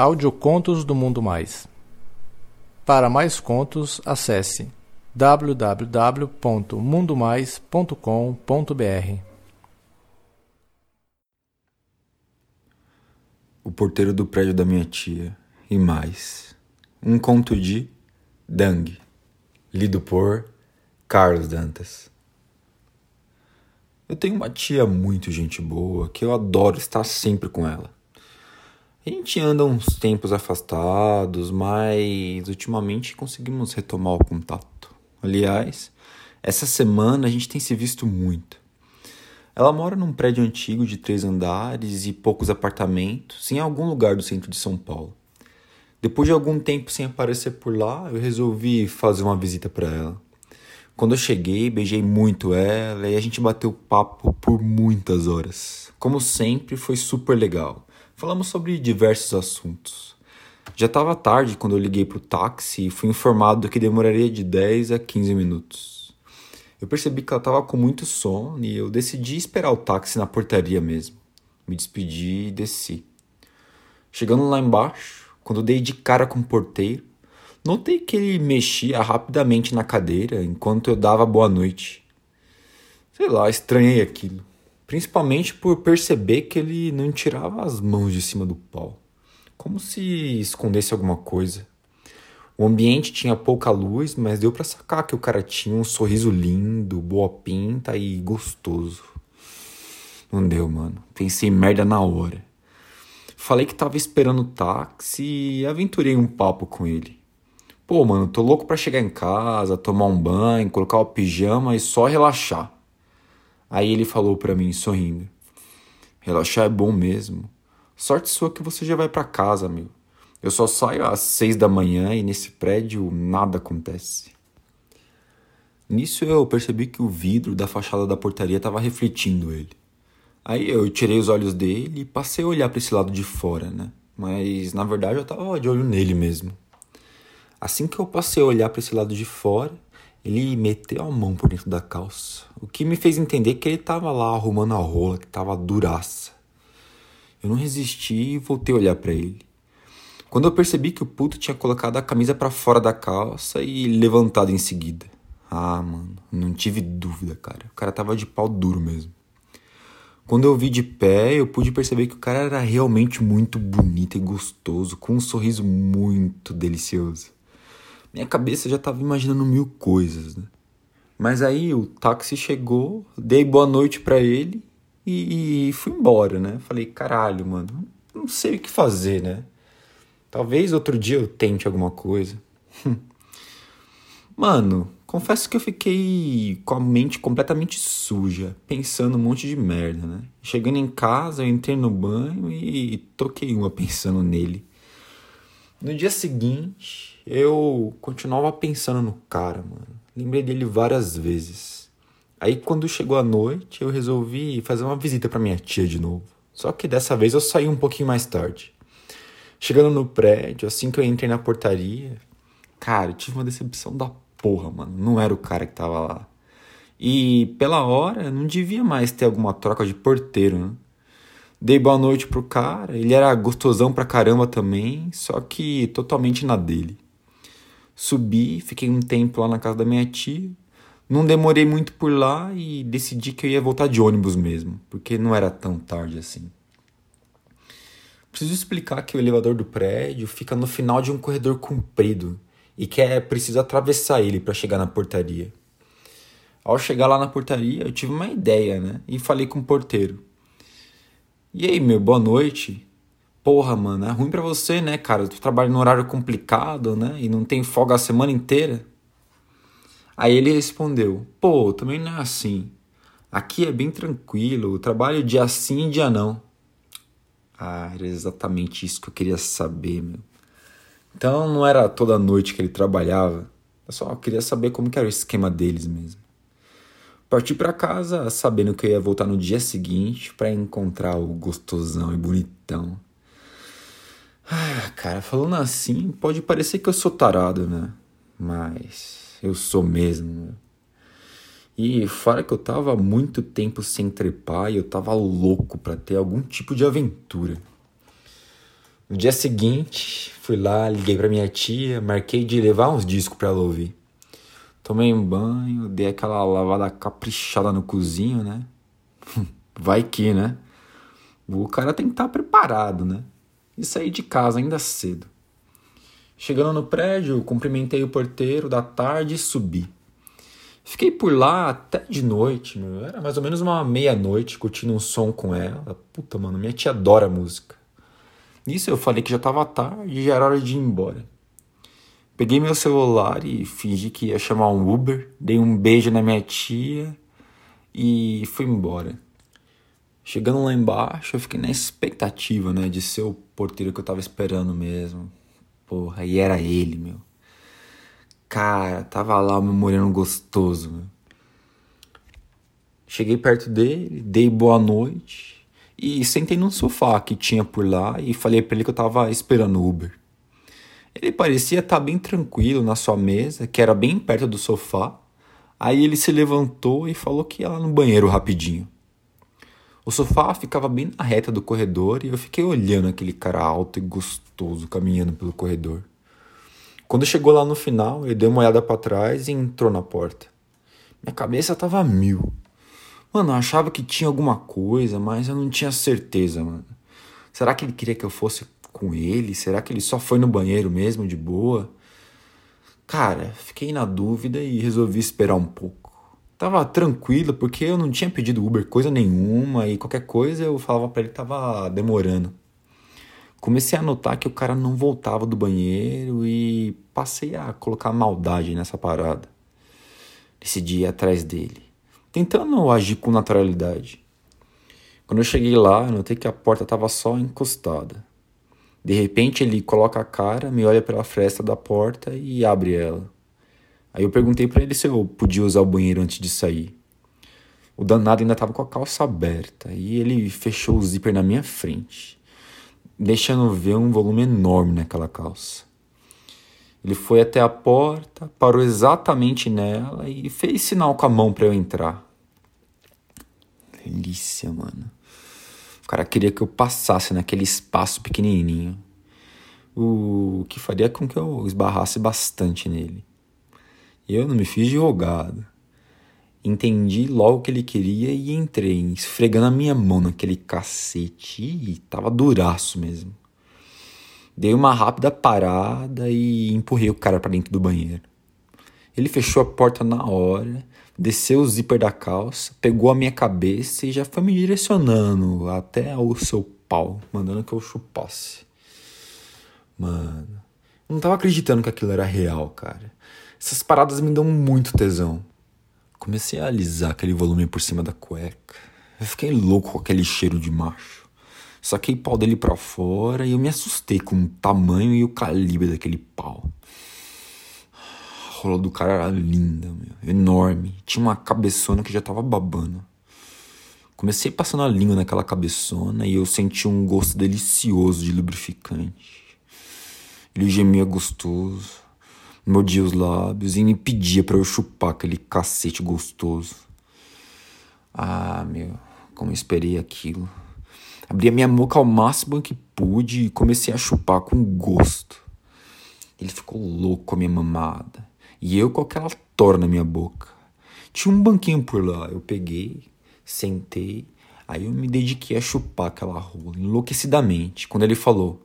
Audiocontos do Mundo Mais. Para mais contos, acesse www.mundomais.com.br. O porteiro do prédio da minha tia e mais. Um conto de Dang, lido por Carlos Dantas. Eu tenho uma tia muito gente boa que eu adoro estar sempre com ela. A gente anda uns tempos afastados, mas ultimamente conseguimos retomar o contato. Aliás, essa semana a gente tem se visto muito. Ela mora num prédio antigo de três andares e poucos apartamentos em algum lugar do centro de São Paulo. Depois de algum tempo sem aparecer por lá, eu resolvi fazer uma visita para ela. Quando eu cheguei, beijei muito ela e a gente bateu papo por muitas horas. Como sempre, foi super legal. Falamos sobre diversos assuntos. Já estava tarde quando eu liguei para o táxi e fui informado que demoraria de 10 a 15 minutos. Eu percebi que ela estava com muito sono e eu decidi esperar o táxi na portaria mesmo. Me despedi e desci. Chegando lá embaixo, quando dei de cara com o porteiro, notei que ele mexia rapidamente na cadeira enquanto eu dava boa noite. Sei lá, estranhei aquilo principalmente por perceber que ele não tirava as mãos de cima do pau, como se escondesse alguma coisa. O ambiente tinha pouca luz, mas deu para sacar que o cara tinha um sorriso lindo, boa pinta e gostoso. Não deu, mano. Pensei merda na hora. Falei que tava esperando o táxi e aventurei um papo com ele. Pô, mano, tô louco pra chegar em casa, tomar um banho, colocar o pijama e só relaxar. Aí ele falou para mim, sorrindo: Relaxar é bom mesmo. Sorte sua que você já vai para casa, meu. Eu só saio às seis da manhã e nesse prédio nada acontece. Nisso eu percebi que o vidro da fachada da portaria estava refletindo ele. Aí eu tirei os olhos dele e passei a olhar para esse lado de fora, né? Mas na verdade eu tava de olho nele mesmo. Assim que eu passei a olhar para esse lado de fora, ele meteu a mão por dentro da calça, o que me fez entender que ele estava lá arrumando a rola, que estava duraça. Eu não resisti e voltei a olhar para ele. Quando eu percebi que o puto tinha colocado a camisa para fora da calça e levantado em seguida. Ah, mano, não tive dúvida, cara. O cara tava de pau duro mesmo. Quando eu vi de pé, eu pude perceber que o cara era realmente muito bonito e gostoso, com um sorriso muito delicioso. Minha cabeça já estava imaginando mil coisas, né? Mas aí o táxi chegou, dei boa noite para ele e, e fui embora, né? Falei, caralho, mano, não sei o que fazer, né? Talvez outro dia eu tente alguma coisa. Mano, confesso que eu fiquei com a mente completamente suja, pensando um monte de merda, né? Chegando em casa, eu entrei no banho e toquei uma pensando nele. No dia seguinte, eu continuava pensando no cara, mano. Lembrei dele várias vezes. Aí quando chegou a noite, eu resolvi fazer uma visita para minha tia de novo. Só que dessa vez eu saí um pouquinho mais tarde. Chegando no prédio, assim que eu entrei na portaria, cara, eu tive uma decepção da porra, mano. Não era o cara que tava lá. E pela hora, não devia mais ter alguma troca de porteiro, né? Dei boa noite pro cara, ele era gostosão pra caramba também, só que totalmente na dele. Subi, fiquei um tempo lá na casa da minha tia. Não demorei muito por lá e decidi que eu ia voltar de ônibus mesmo, porque não era tão tarde assim. Preciso explicar que o elevador do prédio fica no final de um corredor comprido e que é preciso atravessar ele para chegar na portaria. Ao chegar lá na portaria, eu tive uma ideia, né? E falei com o porteiro. E aí, meu, boa noite. Porra, mano, é ruim para você, né, cara? Tu trabalha num horário complicado, né? E não tem folga a semana inteira. Aí ele respondeu: Pô, também não é assim. Aqui é bem tranquilo, eu trabalho dia sim e dia não. Ah, era exatamente isso que eu queria saber, meu. Então não era toda noite que ele trabalhava. Eu só queria saber como que era o esquema deles mesmo. Parti para casa sabendo que eu ia voltar no dia seguinte para encontrar o gostosão e bonitão. Ah, cara, falando assim, pode parecer que eu sou tarado, né? Mas eu sou mesmo. Né? E fora que eu tava muito tempo sem trepar e eu tava louco para ter algum tipo de aventura. No dia seguinte, fui lá, liguei pra minha tia, marquei de levar uns discos pra ela ouvir. Tomei um banho, dei aquela lavada caprichada no cozinho, né? Vai que, né? O cara tem que estar tá preparado, né? E saí de casa ainda cedo. Chegando no prédio, cumprimentei o porteiro da tarde e subi. Fiquei por lá até de noite, meu. Era mais ou menos uma meia-noite curtindo um som com ela. Puta, mano, minha tia adora música. Nisso eu falei que já tava tarde e já era hora de ir embora. Peguei meu celular e fingi que ia chamar um Uber, dei um beijo na minha tia e fui embora. Chegando lá embaixo, eu fiquei na expectativa, né, de ser o porteiro que eu tava esperando mesmo. Porra, e era ele, meu. Cara, tava lá o meu moreno gostoso, meu. Cheguei perto dele, dei boa noite e sentei num sofá que tinha por lá e falei para ele que eu tava esperando o Uber. Ele parecia estar tá bem tranquilo na sua mesa, que era bem perto do sofá. Aí ele se levantou e falou que ia lá no banheiro rapidinho. O sofá ficava bem na reta do corredor e eu fiquei olhando aquele cara alto e gostoso caminhando pelo corredor. Quando chegou lá no final, ele deu uma olhada para trás e entrou na porta. Minha cabeça tava mil. Mano, eu achava que tinha alguma coisa, mas eu não tinha certeza, mano. Será que ele queria que eu fosse com ele? Será que ele só foi no banheiro mesmo, de boa? Cara, fiquei na dúvida e resolvi esperar um pouco. Tava tranquilo porque eu não tinha pedido Uber coisa nenhuma e qualquer coisa eu falava para ele que tava demorando. Comecei a notar que o cara não voltava do banheiro e passei a colocar maldade nessa parada. Decidi ir atrás dele, tentando agir com naturalidade. Quando eu cheguei lá, notei que a porta estava só encostada. De repente ele coloca a cara, me olha pela fresta da porta e abre ela. Aí eu perguntei para ele se eu podia usar o banheiro antes de sair. O danado ainda estava com a calça aberta e ele fechou o zíper na minha frente, deixando ver um volume enorme naquela calça. Ele foi até a porta, parou exatamente nela e fez sinal com a mão para eu entrar. Delícia, mano. O cara queria que eu passasse naquele espaço pequenininho, o que faria com que eu esbarrasse bastante nele. Eu não me fiz de rogado. Entendi logo o que ele queria e entrei, esfregando a minha mão naquele cacete. E tava duraço mesmo. Dei uma rápida parada e empurrei o cara para dentro do banheiro. Ele fechou a porta na hora, desceu o zíper da calça, pegou a minha cabeça e já foi me direcionando até o seu pau, mandando que eu chupasse. Mano, eu não tava acreditando que aquilo era real, cara. Essas paradas me dão muito tesão. Comecei a alisar aquele volume por cima da cueca. Eu fiquei louco com aquele cheiro de macho. Saquei pau dele pra fora e eu me assustei com o tamanho e o calibre daquele pau. A rola do cara era linda, meu, enorme. Tinha uma cabeçona que já tava babando. Comecei passando a língua naquela cabeçona e eu senti um gosto delicioso de lubrificante. Ele gemia gostoso mordia os lábios e me pedia para eu chupar aquele cacete gostoso. Ah, meu, como eu esperei aquilo. Abri a minha boca ao máximo que pude e comecei a chupar com gosto. Ele ficou louco com a minha mamada. E eu com aquela tora na minha boca. Tinha um banquinho por lá. Eu peguei, sentei. Aí eu me dediquei a chupar aquela rola enlouquecidamente. Quando ele falou: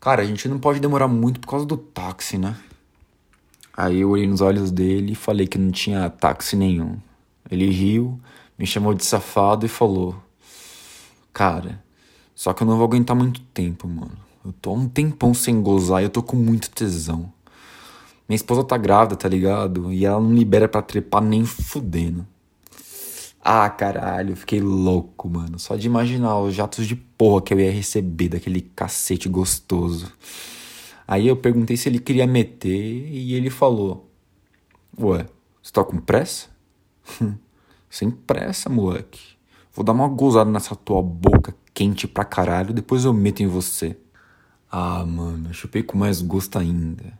Cara, a gente não pode demorar muito por causa do táxi, né? Aí eu olhei nos olhos dele e falei que não tinha táxi nenhum. Ele riu, me chamou de safado e falou: Cara, só que eu não vou aguentar muito tempo, mano. Eu tô um tempão sem gozar e eu tô com muito tesão. Minha esposa tá grávida, tá ligado? E ela não libera pra trepar nem fudendo. Ah, caralho, fiquei louco, mano. Só de imaginar os jatos de porra que eu ia receber daquele cacete gostoso. Aí eu perguntei se ele queria meter e ele falou: Ué, você tá com pressa? Sem pressa, moleque. Vou dar uma gozada nessa tua boca quente pra caralho, depois eu meto em você. Ah, mano, eu chupei com mais gosto ainda.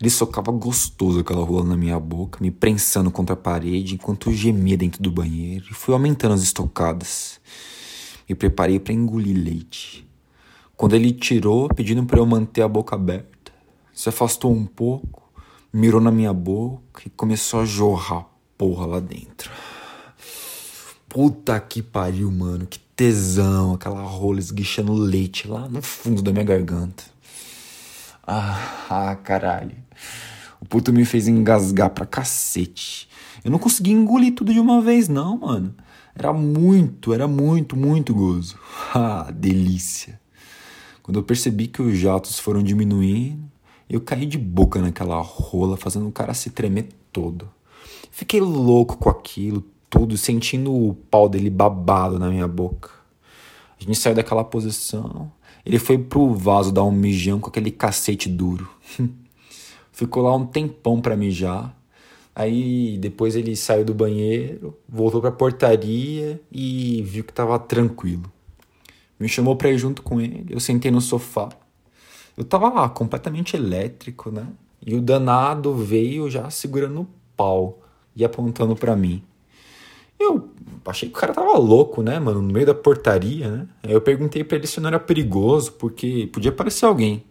Ele socava gostoso aquela rola na minha boca, me prensando contra a parede enquanto eu gemia dentro do banheiro e fui aumentando as estocadas. Me preparei para engolir leite. Quando ele tirou, pedindo para eu manter a boca aberta, se afastou um pouco, mirou na minha boca e começou a jorrar porra lá dentro. Puta que pariu, mano. Que tesão, aquela rola esguichando leite lá no fundo da minha garganta. Ah, ah, caralho. O puto me fez engasgar pra cacete. Eu não consegui engolir tudo de uma vez, não, mano. Era muito, era muito, muito gozo. Ah, delícia. Quando eu percebi que os jatos foram diminuindo, eu caí de boca naquela rola, fazendo o cara se tremer todo. Fiquei louco com aquilo tudo, sentindo o pau dele babado na minha boca. A gente saiu daquela posição. Ele foi pro vaso dar um mijão com aquele cacete duro. Ficou lá um tempão pra mijar. Aí depois ele saiu do banheiro, voltou pra portaria e viu que tava tranquilo. Me chamou pra ir junto com ele. Eu sentei no sofá. Eu tava lá, completamente elétrico, né? E o danado veio já segurando o pau e apontando para mim. Eu achei que o cara tava louco, né, mano, no meio da portaria, né? Aí eu perguntei para ele se não era perigoso, porque podia aparecer alguém.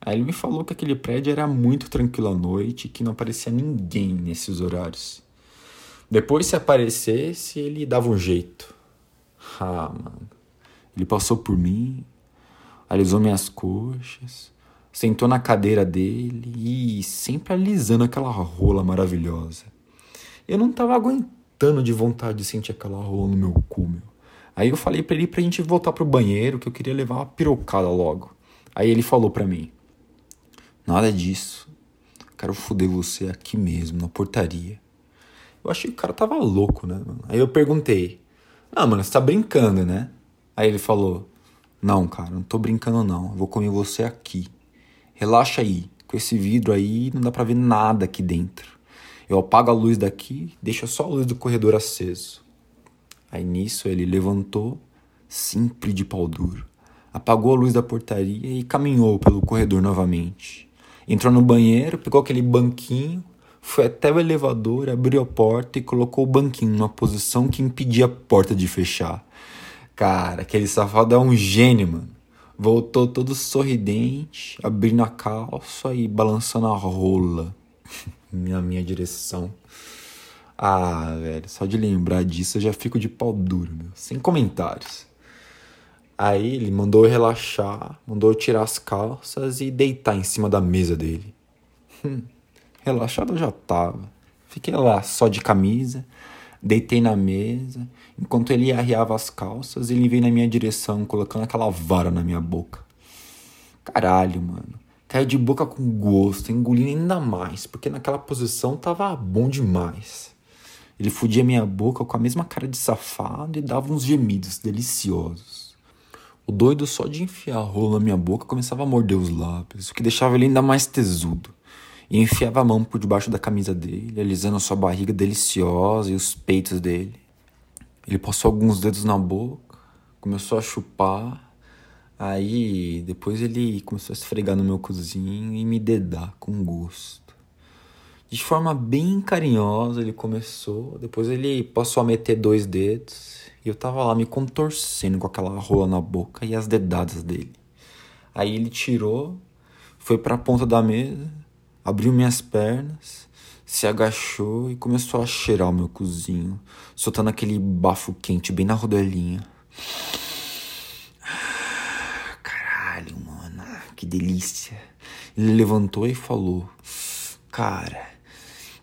Aí ele me falou que aquele prédio era muito tranquilo à noite que não aparecia ninguém nesses horários. Depois, se aparecesse, ele dava um jeito. Ah, mano. Ele passou por mim, alisou minhas coxas, sentou na cadeira dele e sempre alisando aquela rola maravilhosa. Eu não tava aguentando de vontade de sentir aquela rola no meu cu, meu. Aí eu falei pra ele pra gente voltar pro banheiro, que eu queria levar uma pirocada logo. Aí ele falou pra mim: Nada disso. Quero foder você aqui mesmo, na portaria. Eu achei que o cara tava louco, né? Aí eu perguntei: Não, mano, você tá brincando, né? Aí ele falou: Não, cara, não tô brincando não. vou comer você aqui. Relaxa aí. Com esse vidro aí não dá pra ver nada aqui dentro. Eu apago a luz daqui, deixo só a luz do corredor aceso. Aí nisso ele levantou, sempre de pau duro, apagou a luz da portaria e caminhou pelo corredor novamente. Entrou no banheiro, pegou aquele banquinho, foi até o elevador, abriu a porta e colocou o banquinho numa posição que impedia a porta de fechar. Cara, aquele safado é um gênio, mano. Voltou todo sorridente, abrindo a calça e balançando a rola na minha direção. Ah, velho, só de lembrar disso eu já fico de pau duro, meu. Sem comentários. Aí ele mandou eu relaxar, mandou eu tirar as calças e deitar em cima da mesa dele. Relaxado eu já tava. Fiquei lá só de camisa, deitei na mesa. Enquanto ele arriava as calças, ele veio na minha direção, colocando aquela vara na minha boca. Caralho, mano. Caiu de boca com gosto, engolindo ainda mais, porque naquela posição tava bom demais. Ele fudia minha boca com a mesma cara de safado e dava uns gemidos deliciosos. O doido só de enfiar a rola na minha boca começava a morder os lábios, o que deixava ele ainda mais tesudo. E enfiava a mão por debaixo da camisa dele, alisando a sua barriga deliciosa e os peitos dele. Ele passou alguns dedos na boca, começou a chupar Aí depois ele começou a esfregar no meu cozinho e me dedar com gosto. De forma bem carinhosa ele começou, depois ele passou a meter dois dedos e eu tava lá me contorcendo com aquela rola na boca e as dedadas dele. Aí ele tirou, foi para a ponta da mesa, abriu minhas pernas, se agachou e começou a cheirar o meu cozinho, soltando aquele bafo quente bem na rodelinha. que delícia. Ele levantou e falou: Cara,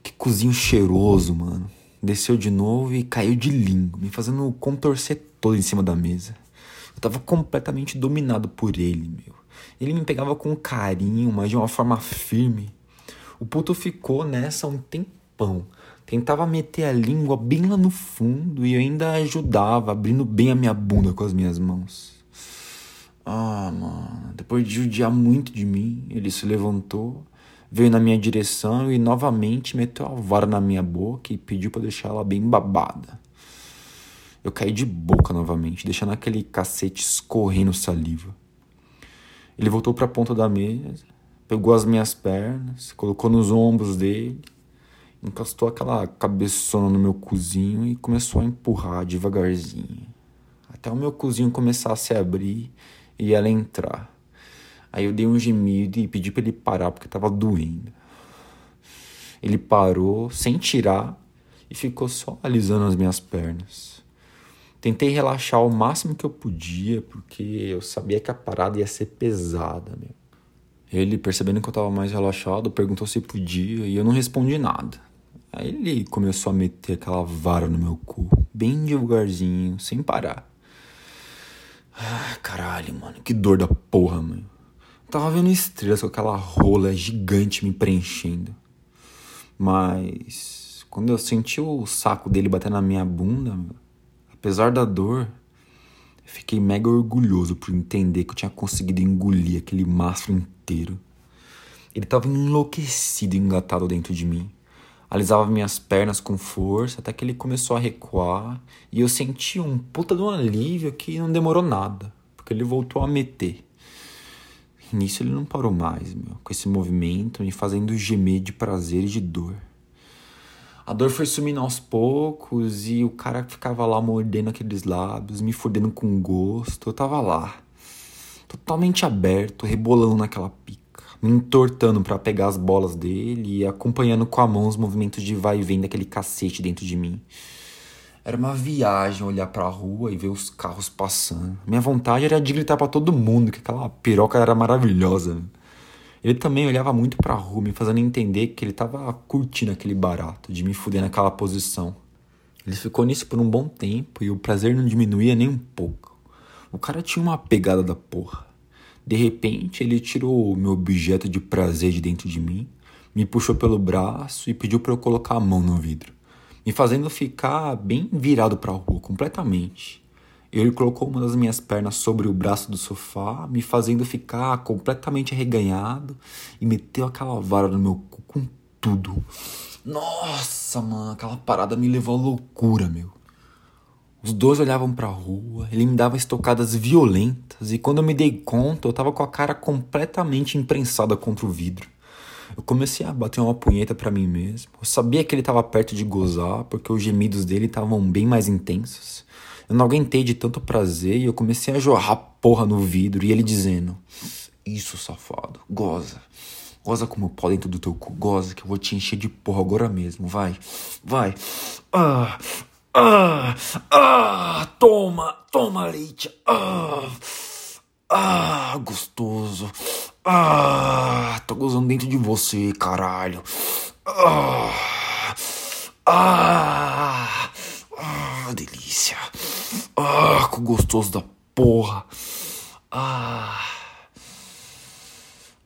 que cozinho cheiroso, mano. Desceu de novo e caiu de língua, me fazendo contorcer todo em cima da mesa. Eu tava completamente dominado por ele, meu. Ele me pegava com carinho, mas de uma forma firme. O puto ficou nessa um tempão. Tentava meter a língua bem lá no fundo e eu ainda ajudava, abrindo bem a minha bunda com as minhas mãos. Ah, mano. Depois de judiar muito de mim, ele se levantou, veio na minha direção e novamente meteu a vara na minha boca e pediu para deixar ela bem babada. Eu caí de boca novamente, deixando aquele cacete escorrendo saliva. Ele voltou para a ponta da mesa, pegou as minhas pernas, colocou nos ombros dele, encostou aquela cabeçona no meu cozinho e começou a empurrar devagarzinho. Até o meu cozinho começar a se abrir e ela entrar. Aí eu dei um gemido e pedi para ele parar porque tava doendo. Ele parou sem tirar e ficou só alisando as minhas pernas. Tentei relaxar o máximo que eu podia porque eu sabia que a parada ia ser pesada, meu. Ele, percebendo que eu tava mais relaxado, perguntou se podia e eu não respondi nada. Aí ele começou a meter aquela vara no meu cu, bem devagarzinho, sem parar. Ah, caralho, mano, que dor da porra, mano. Tava vendo estrelas com aquela rola gigante me preenchendo. Mas quando eu senti o saco dele bater na minha bunda, apesar da dor, eu fiquei mega orgulhoso por entender que eu tinha conseguido engolir aquele mastro inteiro. Ele tava enlouquecido e engatado dentro de mim. Alisava minhas pernas com força até que ele começou a recuar e eu senti um puta de um alívio que não demorou nada, porque ele voltou a meter. Nisso ele não parou mais, meu, com esse movimento me fazendo gemer de prazer e de dor. A dor foi sumindo aos poucos e o cara ficava lá mordendo aqueles lábios, me fudendo com gosto. Eu tava lá, totalmente aberto, rebolando naquela pica me entortando para pegar as bolas dele e acompanhando com a mão os movimentos de vai e vem daquele cacete dentro de mim. Era uma viagem olhar para a rua e ver os carros passando. Minha vontade era de gritar para todo mundo que aquela piroca era maravilhosa. Ele também olhava muito para a rua, me fazendo entender que ele tava curtindo aquele barato, de me fuder naquela posição. Ele ficou nisso por um bom tempo e o prazer não diminuía nem um pouco. O cara tinha uma pegada da porra. De repente, ele tirou o meu objeto de prazer de dentro de mim, me puxou pelo braço e pediu para eu colocar a mão no vidro, me fazendo ficar bem virado para a rua completamente. Ele colocou uma das minhas pernas sobre o braço do sofá, me fazendo ficar completamente arreganhado e meteu aquela vara no meu cu com tudo. Nossa, mano, aquela parada me levou à loucura, meu. Os dois olhavam para a rua, ele me dava estocadas violentas e quando eu me dei conta, eu tava com a cara completamente imprensada contra o vidro. Eu comecei a bater uma punheta para mim mesmo. Eu sabia que ele estava perto de gozar, porque os gemidos dele estavam bem mais intensos. Eu não aguentei de tanto prazer e eu comecei a jorrar porra no vidro e ele dizendo: Isso, safado, goza. Goza como pau dentro do teu cu, goza que eu vou te encher de porra agora mesmo, vai, vai. Ah, ah, ah, toma, toma leite. Ah, ah, gostoso. Ah, tô gozando dentro de você, caralho. Ah, ah, ah delícia. Ah, que gostoso da porra. Ah,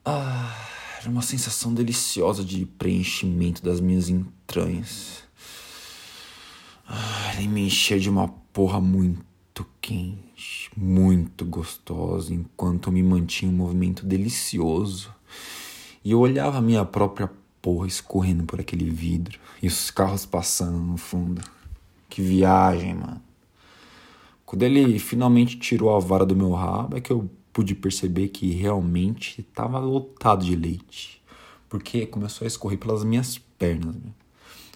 ah, era uma sensação deliciosa de preenchimento das minhas entranhas. Ele me encheu de uma porra muito quente, muito gostosa, enquanto eu me mantinha um movimento delicioso. E eu olhava a minha própria porra escorrendo por aquele vidro e os carros passando no fundo. Que viagem, mano. Quando ele finalmente tirou a vara do meu rabo, é que eu pude perceber que realmente estava lotado de leite, porque começou a escorrer pelas minhas pernas. Né?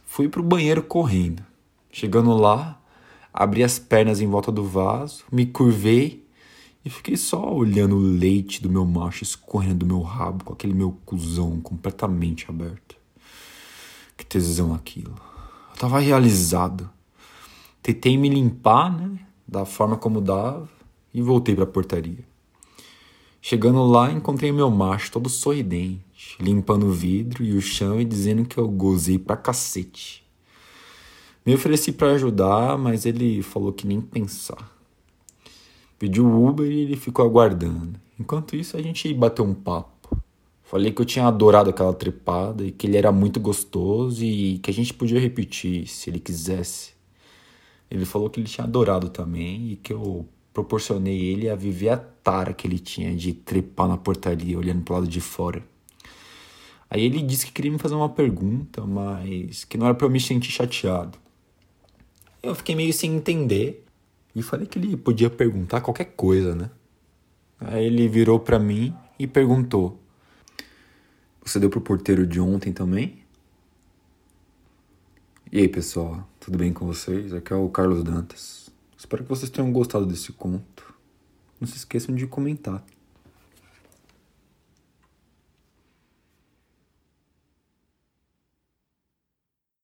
Fui pro banheiro correndo. Chegando lá, abri as pernas em volta do vaso, me curvei e fiquei só olhando o leite do meu macho escorrendo do meu rabo com aquele meu cuzão completamente aberto. Que tesão aquilo. Eu tava realizado. Tentei me limpar, né? Da forma como dava e voltei para a portaria. Chegando lá, encontrei meu macho todo sorridente, limpando o vidro e o chão e dizendo que eu gozei pra cacete. Me ofereci para ajudar, mas ele falou que nem pensar. Pediu o Uber e ele ficou aguardando. Enquanto isso, a gente bateu um papo. Falei que eu tinha adorado aquela trepada e que ele era muito gostoso e que a gente podia repetir se ele quisesse. Ele falou que ele tinha adorado também e que eu proporcionei ele a viver a tara que ele tinha de trepar na portaria olhando pro lado de fora. Aí ele disse que queria me fazer uma pergunta, mas que não era para eu me sentir chateado. Eu fiquei meio sem entender e falei que ele podia perguntar qualquer coisa, né? Aí ele virou para mim e perguntou: Você deu pro porteiro de ontem também? E aí, pessoal, tudo bem com vocês? Aqui é o Carlos Dantas. Espero que vocês tenham gostado desse conto. não se esqueçam de comentar.